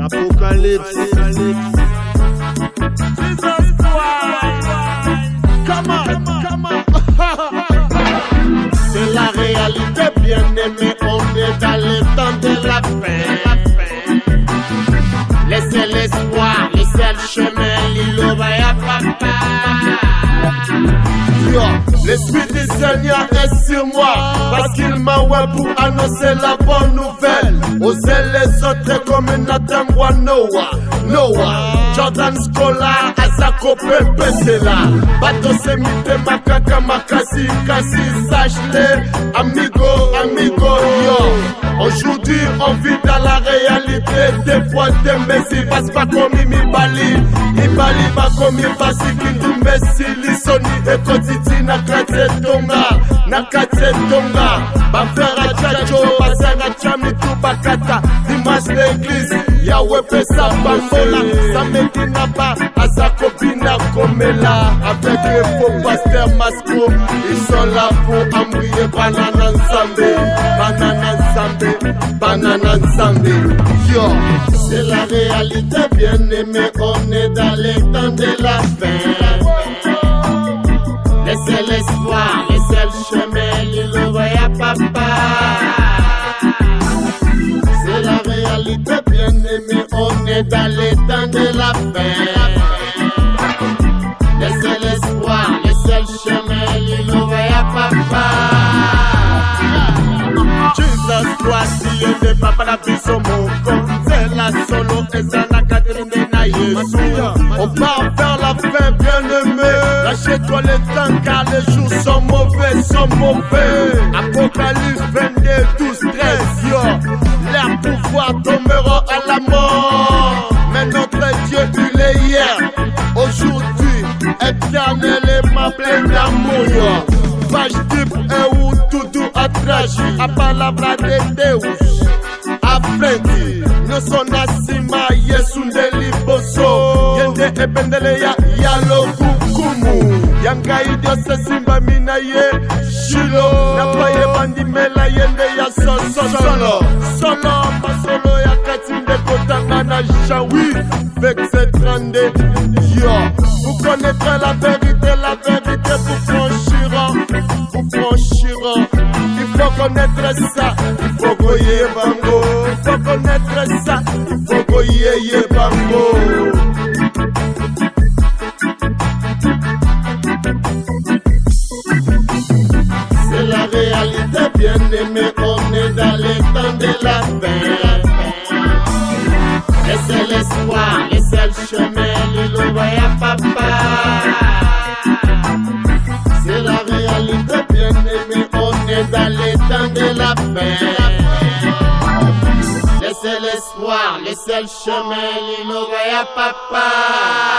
Apocalypse. C'est la réalité, bien aimé. On est dans le temps de la fin. Laissez l'espoir, laissez le chemin, l'îlot va papa. L'esprit du Seigneur est sur moi, parce qu'il m'a ouais pour annoncer la bonne nouvelle. Osez les autres comme Nathan Noah, Noah, Jordan Scholar, baza kopepesela. Bato se mitema kaka makasi kasi sachle amigo amigo yo. Aujourd'hui on vit dans la réalité. Des fois tembesi basi bakomi mibali mibali bakomi basikindumbesi lisoni ekotiti na kati etonga na kati etonga bafrere acaco basanga camituba kata. Dimanche l'église. Yahweh pesa Bangola, Samedi Naba, Azako Bina Komela, avec les faux pasteurs Masco, ils sont là pour embryer Banana Nzambe, Banana Nzambe, Banana Nzambe, yo, c'est la réalité bien aimé, on est dans les temps de la fin. Les de la fin. Laissez l'espoir, laissez le chemin, l'île voyait papa. Jesus Christ, yende papa na biso moko nzela solo eza na katrine na yesu on part vers la fin bien aimé. Lâchez-toi le temps car les jours sont mauvais sont mauvais. Apocalypse 22 12 éternellement plein d'amour. Yo page deep é o tudo atrás a palavra de Deus à frente não sou na cima Yesu ndeliboso yende ebendeleya yalokukumu yangai diose simba mina ye shilo napaye bandimela yende ya sosolo solo. Masolo ya kati nde kotanga na jawi vexe 32 yo vous connaîtrez la vérité la vérité vous franchira vous franchira. Il faut connaître ça il faut goyer bango. Il faut connaître ça il faut goyer bango. C'est la réalité bien aimé, on est dans les temps de la fin. Temps de la fin. Laissez l'espoir, laissez le chemin, l'île voyait papa.